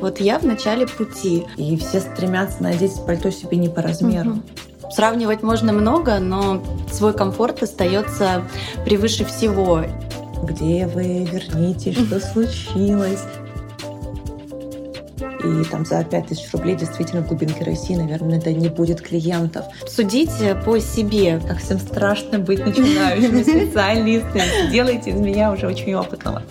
Вот я в начале пути. И все стремятся надеть пальто себе не по размеру. Угу. Сравнивать можно много, но свой комфорт остается превыше всего. Где вы? Вернитесь, что случилось? И там за 5000 рублей действительно в глубинке России, наверное, это не будет клиентов. Судите по себе. Как всем страшно быть начинающими специалистами. Делайте из меня уже очень опытного.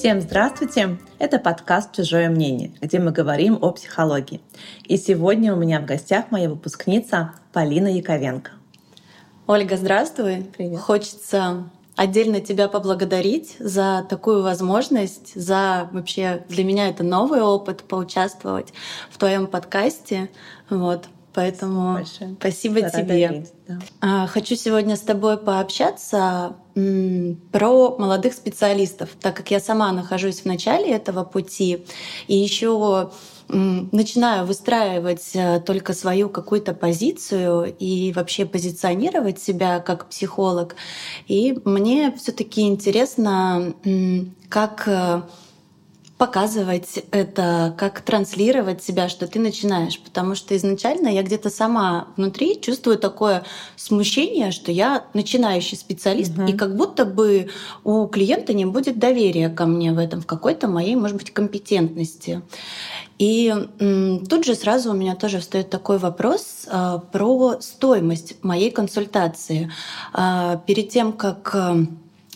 Всем здравствуйте! Это подкаст «Чужое мнение», где мы говорим о психологии. И сегодня у меня в гостях моя выпускница Полина Яковенко. Ольга, здравствуй! Привет! Хочется отдельно тебя поблагодарить за такую возможность, за вообще для меня это новый опыт поучаствовать в твоем подкасте. Вот. Поэтому Большое. спасибо Рада тебе. Видеть, да. А, хочу сегодня с тобой пообщаться про молодых специалистов, так как я сама нахожусь в начале этого пути и еще начинаю выстраивать э, только свою какую-то позицию и вообще позиционировать себя как психолог. И мне все-таки интересно, как э, показывать это, как транслировать себя, что ты начинаешь. Потому что изначально я где-то сама внутри чувствую такое смущение, что я начинающий специалист, угу. и как будто бы у клиента не будет доверия ко мне в этом, в какой-то моей, может быть, компетентности. И тут же сразу у меня тоже встает такой вопрос э, про стоимость моей консультации. Э, перед тем, как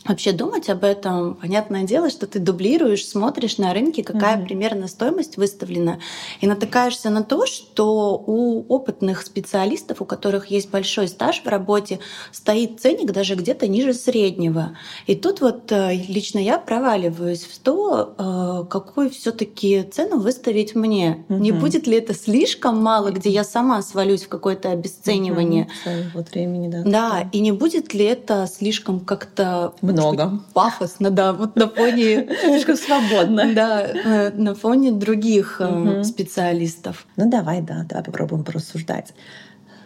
вообще думать об этом. Понятное дело, что ты дублируешь, смотришь на рынке, какая mm-hmm. примерно стоимость выставлена, и натыкаешься на то, что у опытных специалистов, у которых есть большой стаж в работе, стоит ценник даже где-то ниже среднего. И тут вот э, лично я проваливаюсь в то, э, какую все-таки цену выставить мне. Mm-hmm. Не будет ли это слишком мало, где я сама свалюсь в какое-то обесценивание? Mm-hmm. Вот времени, да. Да, и не будет ли это слишком как-то много. Пафосно, да, вот на фоне... Слишком свободно. Да, э, на фоне других э, специалистов. Ну давай, да, давай попробуем порассуждать.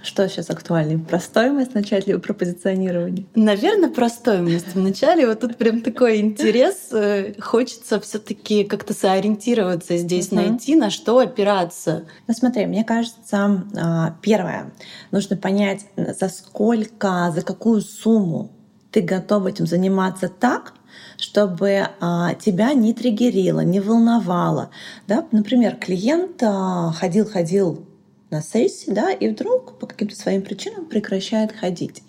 Что сейчас актуальнее? Про стоимость начать или про позиционирование? Наверное, про стоимость. Вначале вот тут прям такой интерес. Э, хочется все таки как-то сориентироваться здесь, найти, на что опираться. Ну смотри, мне кажется, а, первое, нужно понять, за сколько, за какую сумму ты готов этим заниматься так, чтобы а, тебя не триггерило, не волновало. Да? Например, клиент а, ходил-ходил на сессии, да, и вдруг по каким-то своим причинам прекращает ходить.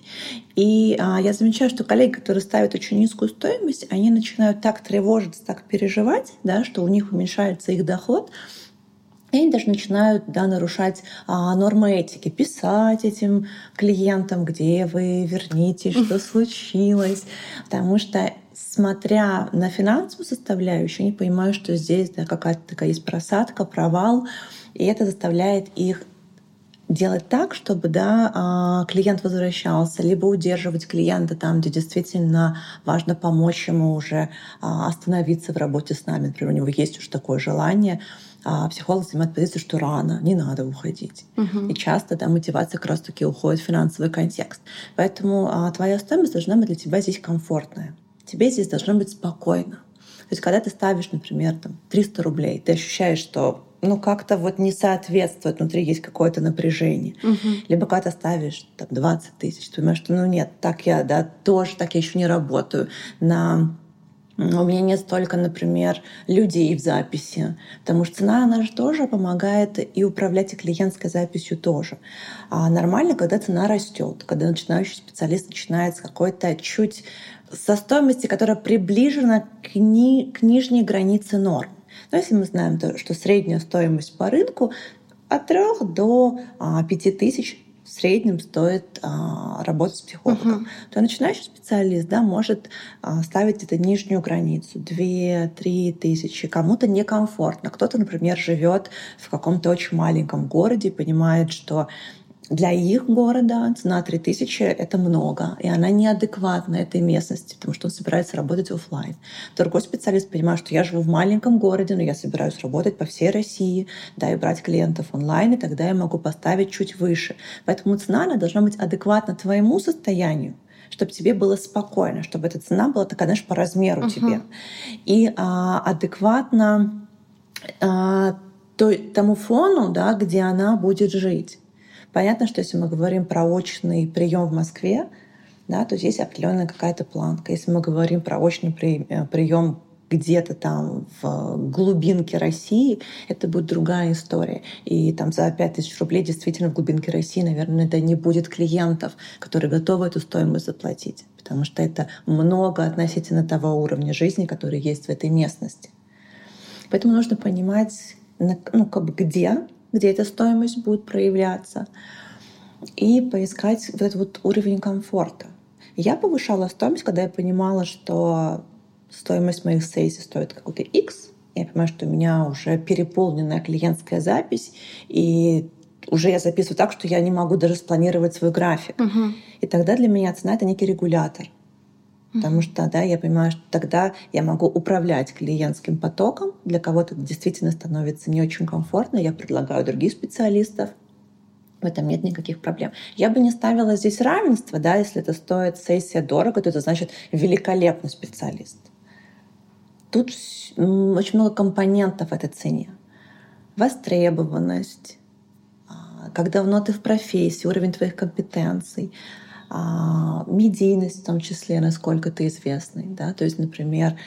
И а, я замечаю, что коллеги, которые ставят очень низкую стоимость, они начинают так тревожиться, так переживать, да, что у них уменьшается их доход, и они даже начинают да, нарушать а, нормы этики, писать этим клиентам, где вы, вернитесь, что случилось. Потому что смотря на финансовую составляющую, они понимают, что здесь да, какая-то такая есть просадка, провал, и это заставляет их делать так, чтобы да, а, клиент возвращался, либо удерживать клиента там, где действительно важно помочь ему уже а, остановиться в работе с нами. Например, у него есть уже такое желание, а психолог занимает позицию, что рано, не надо уходить. Угу. И часто да, мотивация как раз-таки уходит в финансовый контекст. Поэтому а, твоя стоимость должна быть для тебя здесь комфортная. Тебе здесь должно быть спокойно. То есть, когда ты ставишь, например, там, 300 рублей, ты ощущаешь, что ну как-то вот не соответствует, внутри есть какое-то напряжение. Угу. Либо когда ты ставишь там, 20 тысяч, ты понимаешь, что ну нет, так я да, тоже так я еще не работаю на у меня нет столько, например, людей в записи, потому что цена, она же тоже помогает и управлять и клиентской записью тоже. А нормально, когда цена растет, когда начинающий специалист начинает с какой-то чуть со стоимости, которая приближена к, ни, к нижней границе норм. Но если мы знаем, что средняя стоимость по рынку от 3 до 5 а, тысяч в среднем стоит а, работать с психологом, uh-huh. то начинающий специалист да, может а, ставить эту нижнюю границу 2-3 тысячи. Кому-то некомфортно. Кто-то, например, живет в каком-то очень маленьком городе, понимает, что для их города цена 3000 — это много, и она неадекватна этой местности, потому что он собирается работать офлайн. Другой специалист понимает, что я живу в маленьком городе, но я собираюсь работать по всей России, да, и брать клиентов онлайн, и тогда я могу поставить чуть выше. Поэтому цена она должна быть адекватна твоему состоянию, чтобы тебе было спокойно, чтобы эта цена была такая, знаешь, по размеру uh-huh. тебе. И а, адекватно а, той, тому фону, да, где она будет жить. Понятно, что если мы говорим про очный прием в Москве, да, то здесь определенная какая-то планка. Если мы говорим про очный прием э, где-то там в глубинке России, это будет другая история. И там за 5000 рублей действительно в глубинке России, наверное, это не будет клиентов, которые готовы эту стоимость заплатить, потому что это много относительно того уровня жизни, который есть в этой местности. Поэтому нужно понимать, ну, как бы где, где эта стоимость будет проявляться, и поискать вот этот вот уровень комфорта. Я повышала стоимость, когда я понимала, что стоимость моих сессий стоит какой-то X, я понимаю, что у меня уже переполненная клиентская запись, и уже я записываю так, что я не могу даже спланировать свой график. Угу. И тогда для меня цена — это некий регулятор. Потому что да, я понимаю, что тогда я могу управлять клиентским потоком. Для кого-то действительно становится не очень комфортно. Я предлагаю других специалистов. В этом нет никаких проблем. Я бы не ставила здесь равенство, да, если это стоит сессия дорого, то это значит великолепный специалист. Тут очень много компонентов в этой цене. Востребованность, а, как давно ты в профессии, уровень твоих компетенций, медийность в том числе, насколько ты известный. Да? То есть, например,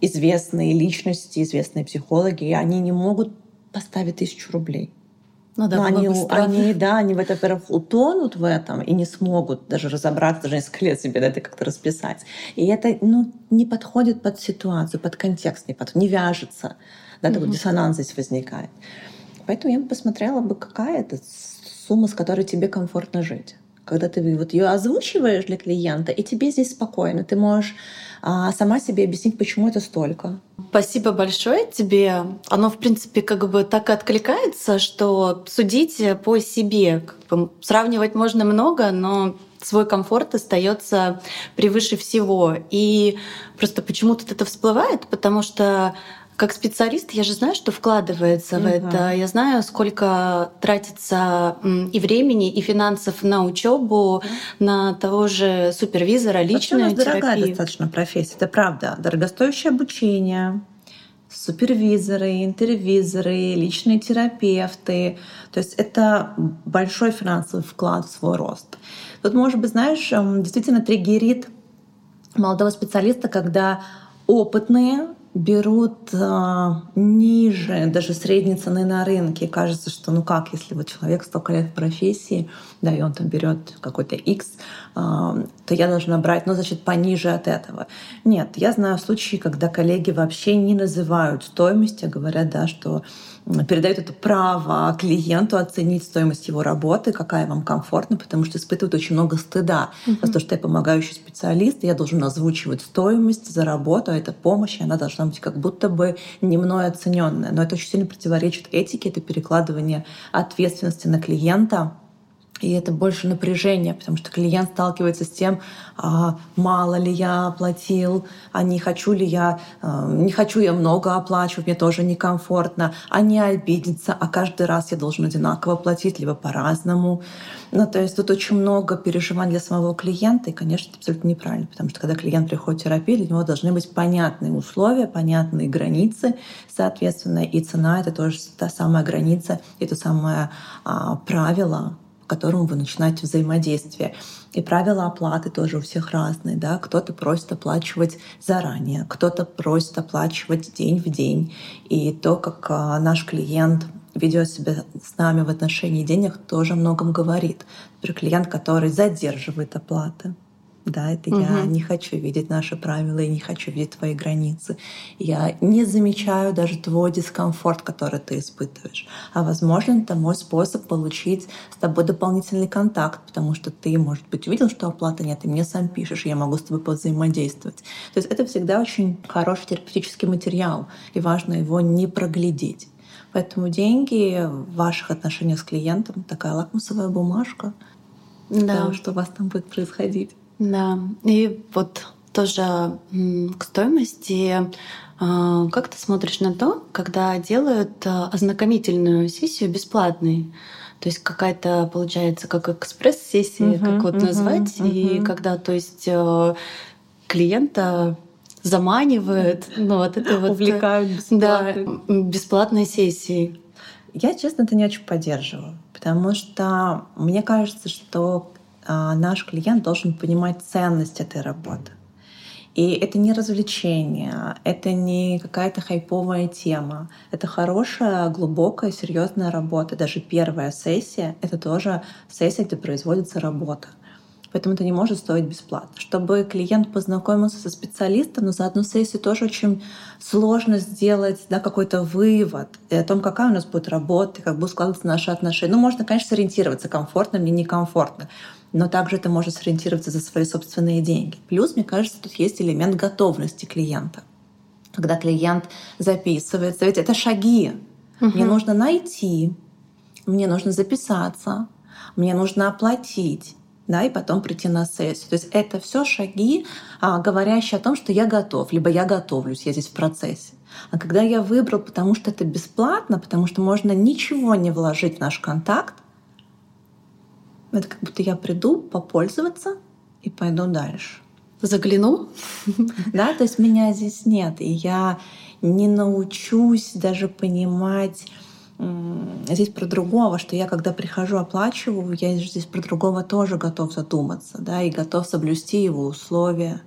известные личности, известные психологи, они не могут поставить тысячу рублей. Ну да, Но они, они, да, они, во-первых, утонут в этом и не смогут даже разобраться, даже несколько лет себе это как-то расписать. И это ну, не подходит под ситуацию, под контекст, не, под, не вяжется. Да, такой угу. диссонанс здесь возникает. Поэтому я бы посмотрела бы, какая это сумма, с которой тебе комфортно жить когда ты вот ее озвучиваешь для клиента, и тебе здесь спокойно. Ты можешь а, сама себе объяснить, почему это столько. Спасибо большое тебе. Оно, в принципе, как бы так и откликается, что судить по себе. Как бы, сравнивать можно много, но свой комфорт остается превыше всего. И просто почему-то это всплывает, потому что как специалист я же знаю, что вкладывается угу. в это. Я знаю, сколько тратится и времени, и финансов на учебу, угу. на того же супервизора, личную Вообще терапию. дорогая достаточно профессия, это правда. Дорогостоящее обучение, супервизоры, интервизоры, личные терапевты. То есть это большой финансовый вклад в свой рост. Тут, может быть, знаешь, действительно триггерит молодого специалиста, когда опытные берут а, ниже даже средней цены на рынке. Кажется, что ну как, если вот человек столько лет в профессии, да, и он там берет какой-то X, то я должна брать, ну, значит, пониже от этого. Нет, я знаю случаи, когда коллеги вообще не называют стоимость, а говорят, да, что передают это право клиенту оценить стоимость его работы, какая вам комфортна, потому что испытывают очень много стыда mm-hmm. за то, что я помогающий специалист, я должен озвучивать стоимость за работу, а эта помощь, и она должна быть как будто бы не мной оцененная. Но это очень сильно противоречит этике, это перекладывание ответственности на клиента и это больше напряжение, потому что клиент сталкивается с тем, а, мало ли я оплатил, а не хочу ли я, а, не хочу я много оплачивать, мне тоже некомфортно, а не обидеться, а каждый раз я должен одинаково платить, либо по-разному. Ну, то есть тут очень много переживаний для самого клиента, и, конечно, это абсолютно неправильно, потому что когда клиент приходит в терапию, для него должны быть понятные условия, понятные границы, соответственно, и цена — это тоже та самая граница, это самое а, правило, которому вы начинаете взаимодействие. И правила оплаты тоже у всех разные. Да? Кто-то просит оплачивать заранее, кто-то просит оплачивать день в день. И то, как а, наш клиент ведет себя с нами в отношении денег, тоже многом говорит. Например, клиент, который задерживает оплаты, да, это угу. я не хочу видеть наши правила, и не хочу видеть твои границы. Я не замечаю даже твой дискомфорт, который ты испытываешь. А возможно, это мой способ получить с тобой дополнительный контакт, потому что ты, может быть, увидел, что оплаты нет, и мне сам пишешь, и я могу с тобой повзаимодействовать. То есть это всегда очень хороший терапевтический материал, и важно его не проглядеть. Поэтому деньги в ваших отношениях с клиентом такая лакмусовая бумажка да. того, что у вас там будет происходить. Да, и вот тоже к стоимости. А, как ты смотришь на то, когда делают а, ознакомительную сессию бесплатной? То есть какая-то, получается, как экспресс-сессия, uh-huh, как вот uh-huh, назвать. Uh-huh. И когда, то есть, э, клиента заманивают, ну вот это вот... Увлекают бесплатно. Да, бесплатной сессии. Я, честно, это не очень поддерживаю, потому что мне кажется, что а, наш клиент должен понимать ценность этой работы. И это не развлечение, это не какая-то хайповая тема. Это хорошая, глубокая, серьезная работа. Даже первая сессия — это тоже сессия, где производится работа. Поэтому это не может стоить бесплатно. Чтобы клиент познакомился со специалистом, но за одну сессию тоже очень сложно сделать да, какой-то вывод о том, какая у нас будет работа, как будут складываться наши отношения. Ну, можно, конечно, сориентироваться, комфортно мне, некомфортно но также это может сориентироваться за свои собственные деньги. Плюс, мне кажется, тут есть элемент готовности клиента. Когда клиент записывается, ведь это шаги. Угу. Мне нужно найти, мне нужно записаться, мне нужно оплатить, да, и потом прийти на сессию. То есть это все шаги, а, говорящие о том, что я готов, либо я готовлюсь, я здесь в процессе. А когда я выбрал, потому что это бесплатно, потому что можно ничего не вложить в наш контакт, это как будто я приду попользоваться и пойду дальше. Загляну? Да, то есть меня здесь нет, и я не научусь даже понимать здесь про другого, что я когда прихожу, оплачиваю, я здесь про другого тоже готов задуматься, да, и готов соблюсти его условия.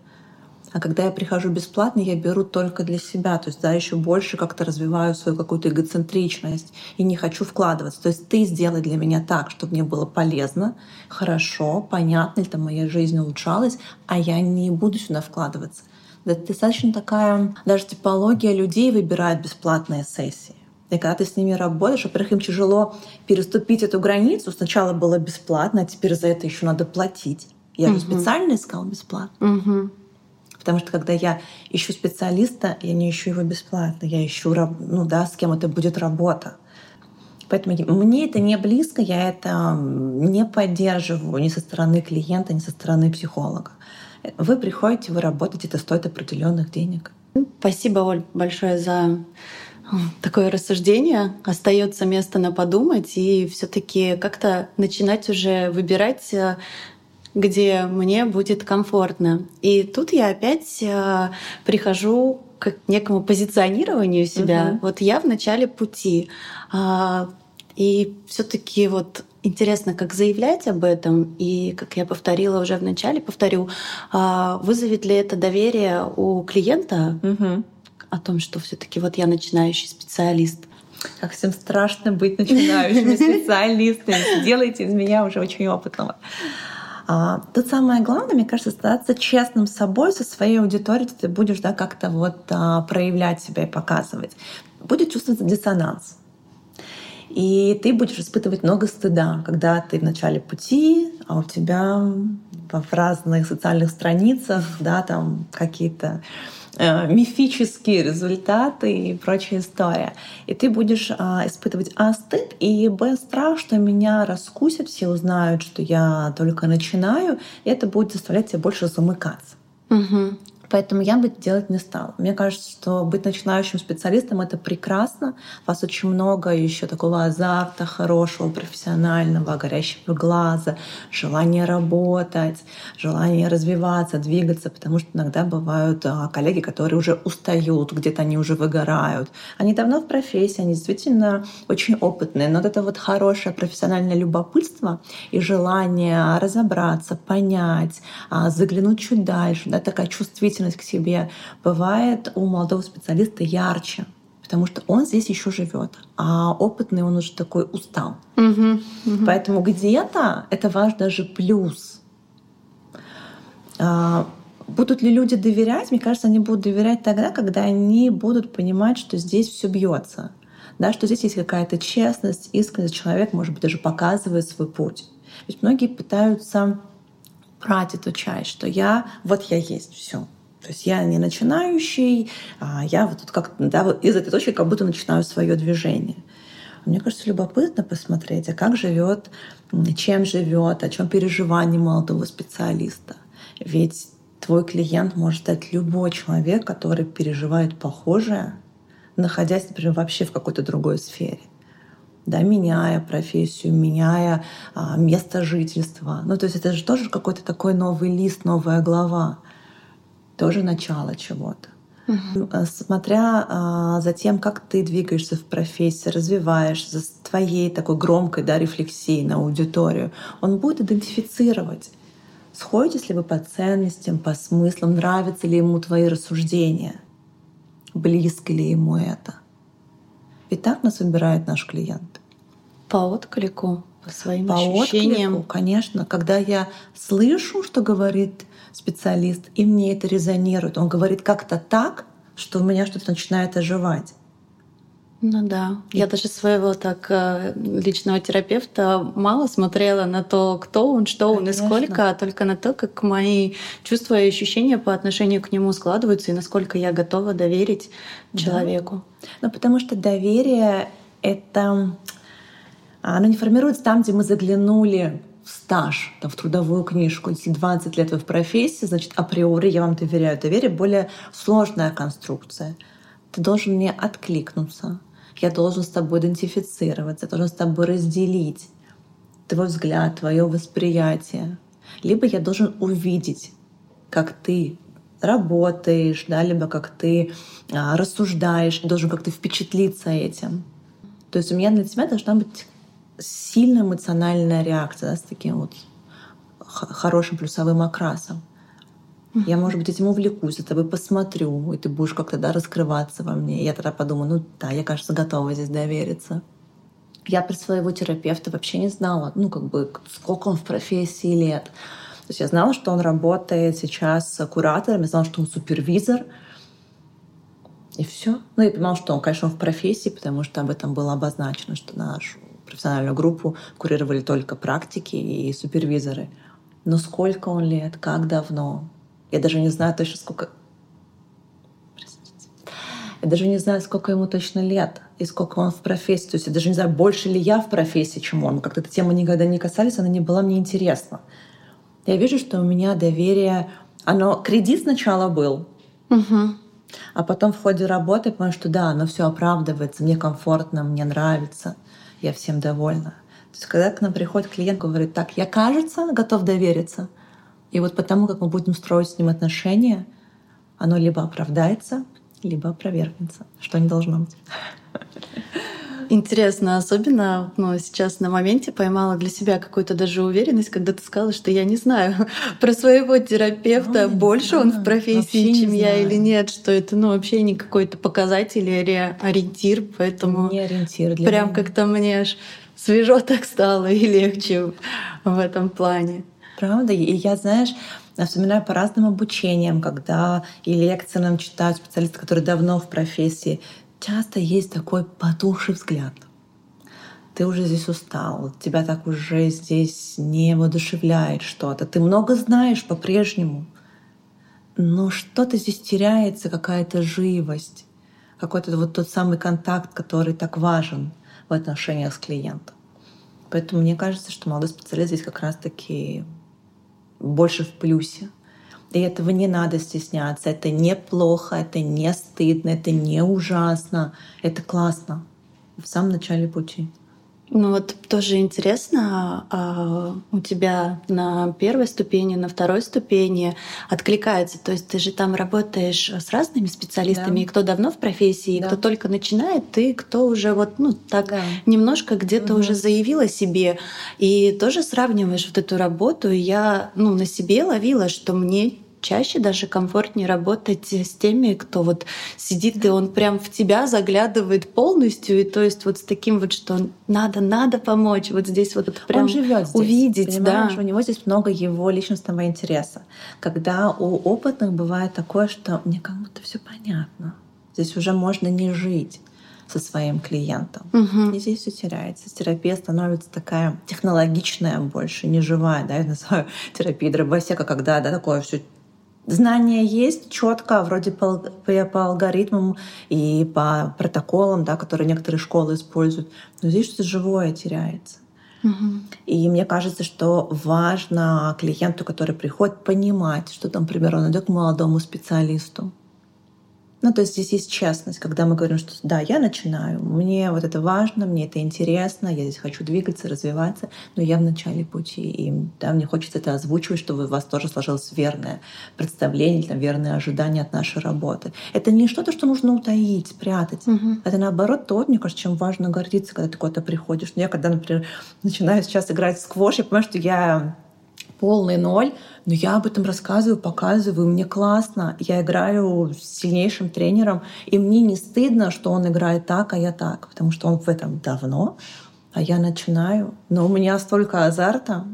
А когда я прихожу бесплатно, я беру только для себя. То есть, да, еще больше как-то развиваю свою какую-то эгоцентричность и не хочу вкладываться. То есть ты сделай для меня так, чтобы мне было полезно, хорошо, понятно, или там моя жизнь улучшалась, а я не буду сюда вкладываться. Это достаточно такая даже типология людей выбирает бесплатные сессии. И когда ты с ними работаешь, во-первых, им тяжело переступить эту границу. Сначала было бесплатно, а теперь за это еще надо платить. Я угу. же специально искал бесплатно. Угу. Потому что когда я ищу специалиста, я не ищу его бесплатно, я ищу, ну да, с кем это будет работа. Поэтому мне это не близко, я это не поддерживаю ни со стороны клиента, ни со стороны психолога. Вы приходите, вы работаете, это стоит определенных денег. Спасибо, Оль, большое за такое рассуждение. Остается место на подумать и все-таки как-то начинать уже выбирать э, где мне будет комфортно. И тут я опять э, прихожу к некому позиционированию себя. Угу. Вот я в начале пути. А, и все-таки вот интересно, как заявлять об этом, и, как я повторила уже в начале, повторю, а, вызовет ли это доверие у клиента угу. о том, что все-таки вот я начинающий специалист. Как всем страшно быть начинающими специалистами. Делайте из меня уже очень опытного. А, тут самое главное, мне кажется, остаться честным с собой, со своей аудиторией, ты будешь да, как-то вот а, проявлять себя и показывать. Будет чувствоваться диссонанс. И ты будешь испытывать много стыда, когда ты в начале пути, а у тебя в разных социальных страницах, да, там какие-то мифические результаты и прочая история. И ты будешь а, испытывать А стыд и Б страх, что меня раскусят, все узнают, что я только начинаю, и это будет заставлять тебя больше замыкаться. Угу. Поэтому я бы делать не стала. Мне кажется, что быть начинающим специалистом — это прекрасно. У вас очень много еще такого азарта хорошего, профессионального, горящего глаза, желания работать, желания развиваться, двигаться, потому что иногда бывают а, коллеги, которые уже устают, где-то они уже выгорают. Они давно в профессии, они действительно очень опытные, но вот это вот хорошее профессиональное любопытство и желание разобраться, понять, а, заглянуть чуть дальше, да, такая чувствительность чувствительность к себе бывает у молодого специалиста ярче, потому что он здесь еще живет, а опытный он уже такой устал. Угу, угу. Поэтому где-то это ваш даже плюс. А, будут ли люди доверять? Мне кажется, они будут доверять тогда, когда они будут понимать, что здесь все бьется, да, что здесь есть какая-то честность, искренность. Человек, может быть, даже показывает свой путь. Ведь многие пытаются брать эту часть, что я вот я есть, все. То есть я не начинающий, а я вот тут как да, вот из этой точки как будто начинаю свое движение. Мне кажется, любопытно посмотреть, а как живет, чем живет, о чем переживание молодого специалиста. Ведь твой клиент может стать любой человек, который переживает похожее, находясь, например, вообще в какой-то другой сфере. да, меняя профессию, меняя а, место жительства. Ну, то есть это же тоже какой-то такой новый лист, новая глава, тоже начало чего-то. Угу. Смотря а, за тем, как ты двигаешься в профессии, развиваешь, за твоей такой громкой да, рефлексией на аудиторию, он будет идентифицировать, сходитесь ли вы по ценностям, по смыслам, нравятся ли ему твои рассуждения, близко ли ему это. Ведь так нас выбирает наш клиент. По отклику, по своим по ощущениям. Отклику, конечно. Когда я слышу, что говорит специалист, и мне это резонирует. Он говорит как-то так, что у меня что-то начинает оживать. Ну да. И... Я даже своего так э, личного терапевта мало смотрела на то, кто он, что Конечно. он и сколько, а только на то, как мои чувства и ощущения по отношению к нему складываются и насколько я готова доверить да. человеку. Ну потому что доверие — это... Оно не формируется там, где мы заглянули стаж, там, в трудовую книжку, если 20 лет вы в профессии, значит, априори я вам доверяю. Доверие — более сложная конструкция. Ты должен мне откликнуться. Я должен с тобой идентифицироваться, я должен с тобой разделить твой взгляд, твое восприятие. Либо я должен увидеть, как ты работаешь, да, либо как ты а, рассуждаешь, должен как-то впечатлиться этим. То есть у меня на тебя должна быть сильная эмоциональная реакция да, с таким вот хорошим плюсовым окрасом. Я, может быть, этим увлекусь, я тобой посмотрю, и ты будешь как-то да, раскрываться во мне. И я тогда подумаю, ну да, я, кажется, готова здесь довериться. Я про своего терапевта вообще не знала, ну, как бы, сколько он в профессии лет. То есть я знала, что он работает сейчас куратором, я знала, что он супервизор. И все. Ну, я понимала, что он, конечно, в профессии, потому что об этом было обозначено, что нашу профессиональную группу курировали только практики и супервизоры. Но сколько он лет, как давно? Я даже не знаю точно, сколько... Простите. Я даже не знаю, сколько ему точно лет и сколько он в профессии. То есть я даже не знаю, больше ли я в профессии, чем он. Как-то эта тема никогда не касались, она не была мне интересна. Я вижу, что у меня доверие... Оно... Кредит сначала был, угу. а потом в ходе работы понимаю, что да, оно все оправдывается, мне комфортно, мне нравится я всем довольна. То есть когда к нам приходит клиент, говорит, так, я, кажется, готов довериться. И вот потому, как мы будем строить с ним отношения, оно либо оправдается, либо опровергнется, что не должно быть. Интересно, особенно ну, сейчас на моменте поймала для себя какую-то даже уверенность, когда ты сказала, что я не знаю про своего терапевта, Ой, больше да, он в профессии, чем я знаю. или нет, что это ну, вообще не какой-то показатель или ориентир, поэтому не ориентир для прям как-то мне аж свежо так стало и легче в этом плане. Правда? И я, знаешь, вспоминаю по разным обучениям, когда и лекции нам читают специалисты, которые давно в профессии часто есть такой потухший взгляд. Ты уже здесь устал, тебя так уже здесь не воодушевляет что-то. Ты много знаешь по-прежнему, но что-то здесь теряется, какая-то живость, какой-то вот тот самый контакт, который так важен в отношениях с клиентом. Поэтому мне кажется, что молодой специалист здесь как раз-таки больше в плюсе. И этого не надо стесняться. Это неплохо, это не стыдно, это не ужасно. Это классно в самом начале пути. Ну вот тоже интересно, а у тебя на первой ступени, на второй ступени откликается. То есть ты же там работаешь с разными специалистами, да. и кто давно в профессии, да. кто только начинает, и кто уже вот ну так да. немножко где-то угу. уже заявил о себе, и тоже сравниваешь вот эту работу. И я ну на себе ловила, что мне чаще даже комфортнее работать с теми, кто вот сидит, и он прям в тебя заглядывает полностью, и то есть вот с таким вот, что надо, надо помочь, вот здесь вот прям он живет здесь, увидеть, да. У него здесь много его личностного интереса. Когда у опытных бывает такое, что мне как будто все понятно, здесь уже можно не жить со своим клиентом. Угу. И здесь все теряется. Терапия становится такая технологичная больше, не живая. Да? Я называю терапией дробосека, когда да, такое все знания есть четко, вроде по, по, по алгоритмам и по протоколам, да, которые некоторые школы используют. Но здесь что-то живое теряется. Угу. И мне кажется, что важно клиенту, который приходит, понимать, что, там, например, он идет к молодому специалисту. Ну, то есть здесь есть честность, когда мы говорим, что да, я начинаю, мне вот это важно, мне это интересно, я здесь хочу двигаться, развиваться, но я в начале пути, и да, мне хочется это озвучивать, чтобы у вас тоже сложилось верное представление, там, верное ожидание от нашей работы. Это не что-то, что нужно утаить, спрятать. Угу. Это наоборот то, мне кажется, чем важно гордиться, когда ты куда-то приходишь. Но ну, я когда, например, начинаю сейчас играть в сквош, я понимаю, что я полный ноль, но я об этом рассказываю, показываю, мне классно. Я играю с сильнейшим тренером, и мне не стыдно, что он играет так, а я так, потому что он в этом давно, а я начинаю. Но у меня столько азарта,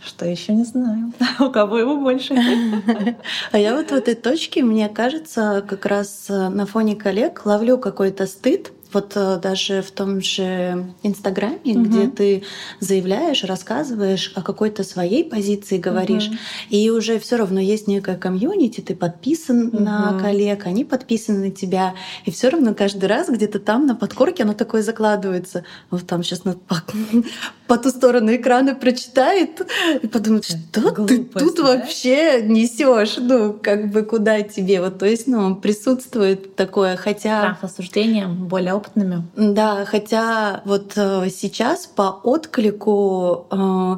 что еще не знаю, у кого его больше. А я вот в этой точке, мне кажется, как раз на фоне коллег ловлю какой-то стыд, вот э, даже в том же Инстаграме, угу. где ты заявляешь, рассказываешь о какой-то своей позиции, говоришь, угу. и уже все равно есть некая комьюнити, ты подписан угу. на коллег, они подписаны на тебя, и все равно каждый раз где-то там на подкорке оно такое закладывается. Вот там сейчас на, по, по ту сторону экрана прочитает и подумает, что Глупость, ты тут да? вообще несешь, ну как бы куда тебе, вот то есть, ну присутствует такое, хотя страх осуждения более опытными. Да, хотя вот э, сейчас по отклику э,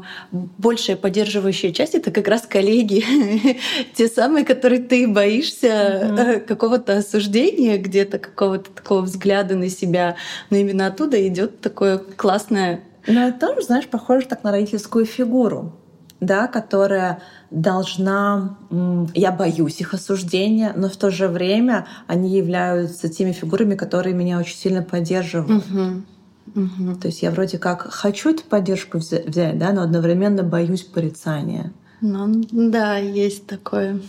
большая поддерживающая часть это как раз коллеги, те самые, которые ты боишься угу. какого-то осуждения, где-то какого-то такого взгляда на себя, но именно оттуда идет такое классное. Но это тоже, знаешь, похоже так на родительскую фигуру да, которая должна... Я боюсь их осуждения, но в то же время они являются теми фигурами, которые меня очень сильно поддерживают. Угу. Угу. То есть я вроде как хочу эту поддержку взять, да, но одновременно боюсь порицания. Ну, да, есть такое.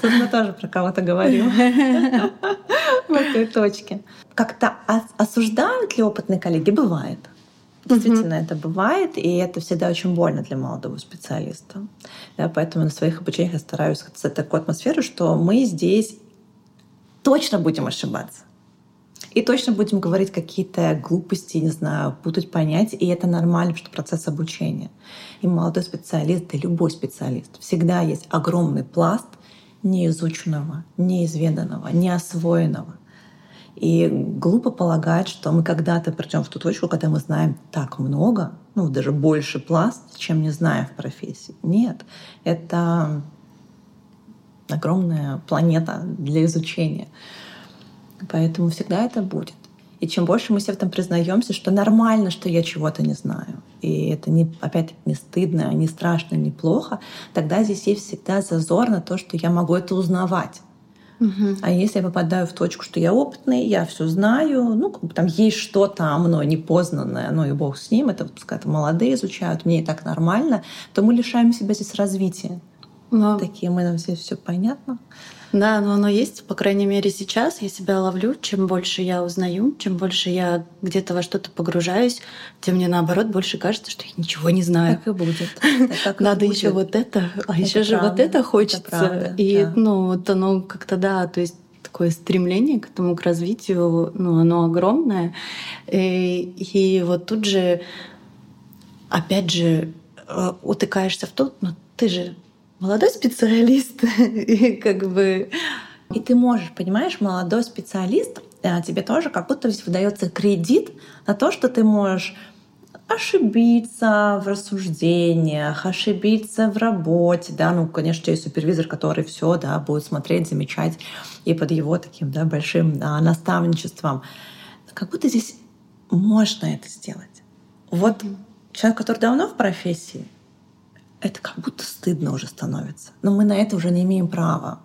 Тут мы тоже про кого-то говорим в этой точке. Как-то осуждают ли опытные коллеги? Бывает. Действительно, mm-hmm. это бывает, и это всегда очень больно для молодого специалиста. Да, поэтому на своих обучениях я стараюсь создать такую атмосферу, что мы здесь точно будем ошибаться. И точно будем говорить какие-то глупости, не знаю, путать понятия, и это нормально, что процесс обучения. И молодой специалист, и любой специалист, всегда есть огромный пласт неизученного, неизведанного, неосвоенного. И глупо полагать, что мы когда-то придем в ту точку, когда мы знаем так много, ну даже больше пласт, чем не знаем в профессии. Нет, это огромная планета для изучения. Поэтому всегда это будет. И чем больше мы себе в этом признаемся, что нормально, что я чего-то не знаю, и это не, опять не стыдно, не страшно, не плохо, тогда здесь есть всегда зазор на то, что я могу это узнавать. Угу. А если я попадаю в точку, что я опытный, я все знаю, ну, как бы там есть что-то мной непознанное, ну и бог с ним, это пускай это молодые изучают, мне и так нормально, то мы лишаем себя здесь развития. Но... Такие мы нам все все понятно. Да, но оно есть, по крайней мере, сейчас я себя ловлю. Чем больше я узнаю, чем больше я где-то во что-то погружаюсь, тем мне наоборот больше кажется, что я ничего не знаю. Так и будет. Так Надо еще вот это, а еще же вот это хочется. и ну вот оно как-то да, то есть такое стремление к этому, к развитию, ну, оно огромное. И, и вот тут же, опять же, э, утыкаешься в то, ну ты же молодой специалист, и как бы... И ты можешь, понимаешь, молодой специалист, э, тебе тоже как будто выдается кредит на то, что ты можешь ошибиться в рассуждениях, ошибиться в работе, да, ну, конечно, есть супервизор, который все, да, будет смотреть, замечать, и под его таким, да, большим а, наставничеством. Как будто здесь можно это сделать. Вот человек, который давно в профессии, это как будто стыдно уже становится. Но мы на это уже не имеем права.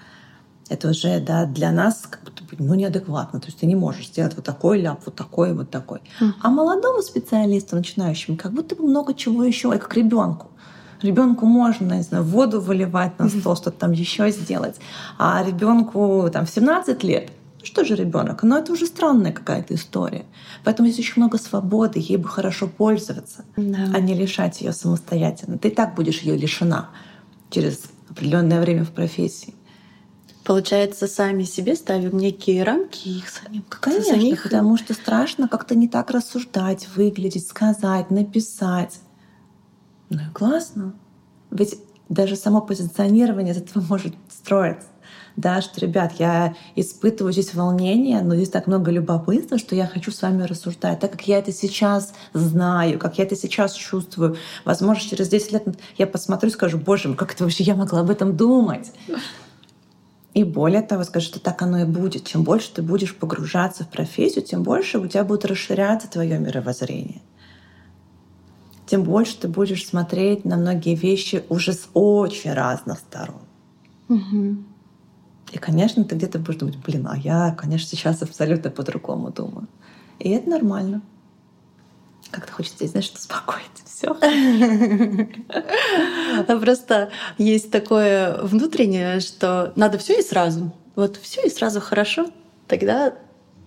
Это уже да, для нас как будто ну, неадекватно. То есть ты не можешь сделать вот такой ляп, вот такой, вот такой. Mm. А молодому специалисту, начинающему, как будто бы много чего еще, как ребенку. Ребенку можно, не знаю, воду выливать на стол, что-то там еще сделать. А ребенку там в 17 лет ну что же ребенок? Но это уже странная какая-то история. Поэтому здесь очень много свободы, ей бы хорошо пользоваться, да. а не лишать ее самостоятельно. Ты и так будешь ее лишена через определенное время в профессии. Получается, сами себе ставим некие рамки и их самим Конечно, за них... потому что страшно как-то не так рассуждать, выглядеть, сказать, написать. Ну и классно. Ведь даже само позиционирование из этого может строиться. Да, что, ребят, я испытываю здесь волнение, но здесь так много любопытства, что я хочу с вами рассуждать, так как я это сейчас знаю, как я это сейчас чувствую. Возможно, через 10 лет я посмотрю и скажу, боже мой, как это вообще я могла об этом думать? И более того, скажу, что так оно и будет. Чем больше ты будешь погружаться в профессию, тем больше у тебя будет расширяться твое мировоззрение. Тем больше ты будешь смотреть на многие вещи уже с очень разных сторон. Угу. И, конечно, ты где-то будешь думать, блин, а я, конечно, сейчас абсолютно по-другому думаю. И это нормально. Как-то хочется, знаешь, успокоить все. Просто есть такое внутреннее, что надо все и сразу. Вот все и сразу хорошо, тогда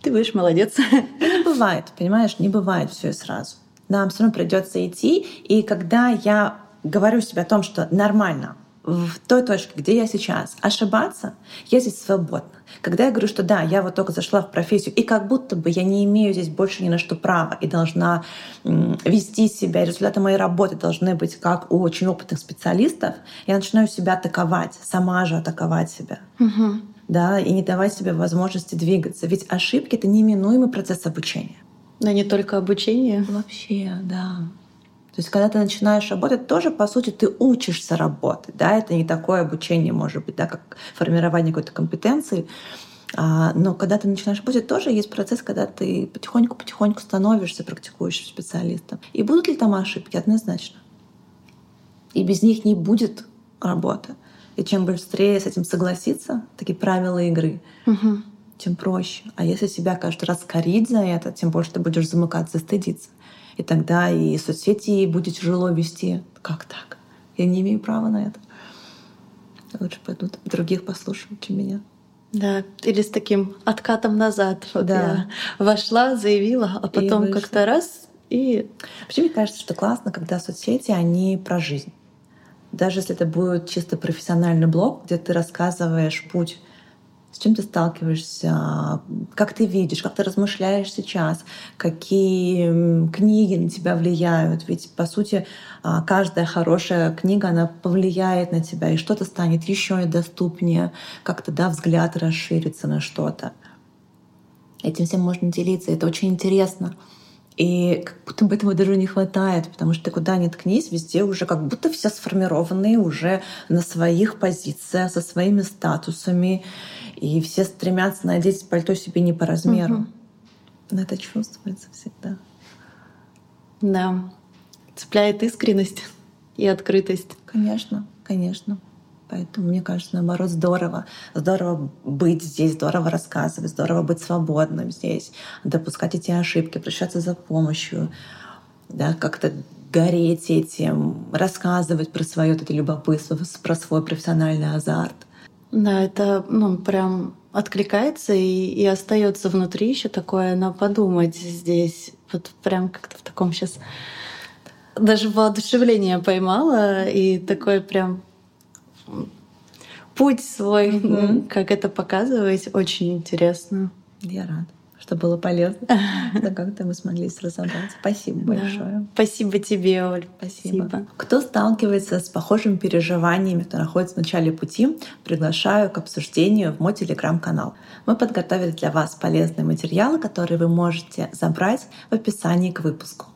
ты будешь молодец. Не бывает, понимаешь, не бывает все и сразу. Нам все равно придется идти. И когда я говорю себе о том, что нормально, в той точке, где я сейчас, ошибаться, я здесь свободна. Когда я говорю, что да, я вот только зашла в профессию, и как будто бы я не имею здесь больше ни на что права и должна вести себя, результаты моей работы должны быть как у очень опытных специалистов, я начинаю себя атаковать, сама же атаковать себя. Угу. Да, и не давать себе возможности двигаться. Ведь ошибки — это неминуемый процесс обучения. Но не только обучение. Вообще, да. То есть, когда ты начинаешь работать, тоже, по сути, ты учишься работать. Да? Это не такое обучение, может быть, да, как формирование какой-то компетенции. А, но когда ты начинаешь работать, тоже есть процесс, когда ты потихоньку-потихоньку становишься практикующим специалистом. И будут ли там ошибки? Однозначно. И без них не будет работы. И чем быстрее с этим согласиться, такие правила игры, угу. тем проще. А если себя каждый раз корить за это, тем больше ты будешь замыкаться, стыдиться. И тогда и соцсети будет тяжело вести. Как так? Я не имею права на это. Лучше пойдут других послушают, чем меня. Да, или с таким откатом назад. Вот да. я вошла, заявила, а потом как-то раз и... Вообще, мне кажется, что классно, когда соцсети, они про жизнь. Даже если это будет чисто профессиональный блог, где ты рассказываешь путь с чем ты сталкиваешься, как ты видишь, как ты размышляешь сейчас, какие книги на тебя влияют. Ведь, по сути, а, каждая хорошая книга, она повлияет на тебя, и что-то станет еще и доступнее, как-то да, взгляд расширится на что-то. Этим всем можно делиться, это очень интересно. И как будто бы этого даже не хватает, потому что ты куда ни ткнись, везде уже как будто все сформированные уже на своих позициях, со своими статусами. И все стремятся надеть пальто себе не по размеру. Угу. Но это чувствуется всегда. Да. Цепляет искренность и открытость. Конечно, конечно. Поэтому мне кажется, наоборот, здорово. Здорово быть здесь, здорово рассказывать, здорово быть свободным здесь, допускать эти ошибки, обращаться за помощью, да, как-то гореть этим, рассказывать про свое это любопытство, про свой профессиональный азарт. Да, это ну, прям откликается и, и остается внутри еще такое на подумать здесь. Вот прям как-то в таком сейчас даже воодушевление поймала и такой прям путь свой, mm-hmm. как это показывать, очень интересно. Я рада что было полезно, что как-то мы смогли разобраться. Спасибо большое. Спасибо тебе, Оль. Спасибо. Спасибо. Кто сталкивается с похожими переживаниями, кто находится в начале пути, приглашаю к обсуждению в мой телеграм-канал. Мы подготовили для вас полезные материалы, которые вы можете забрать в описании к выпуску.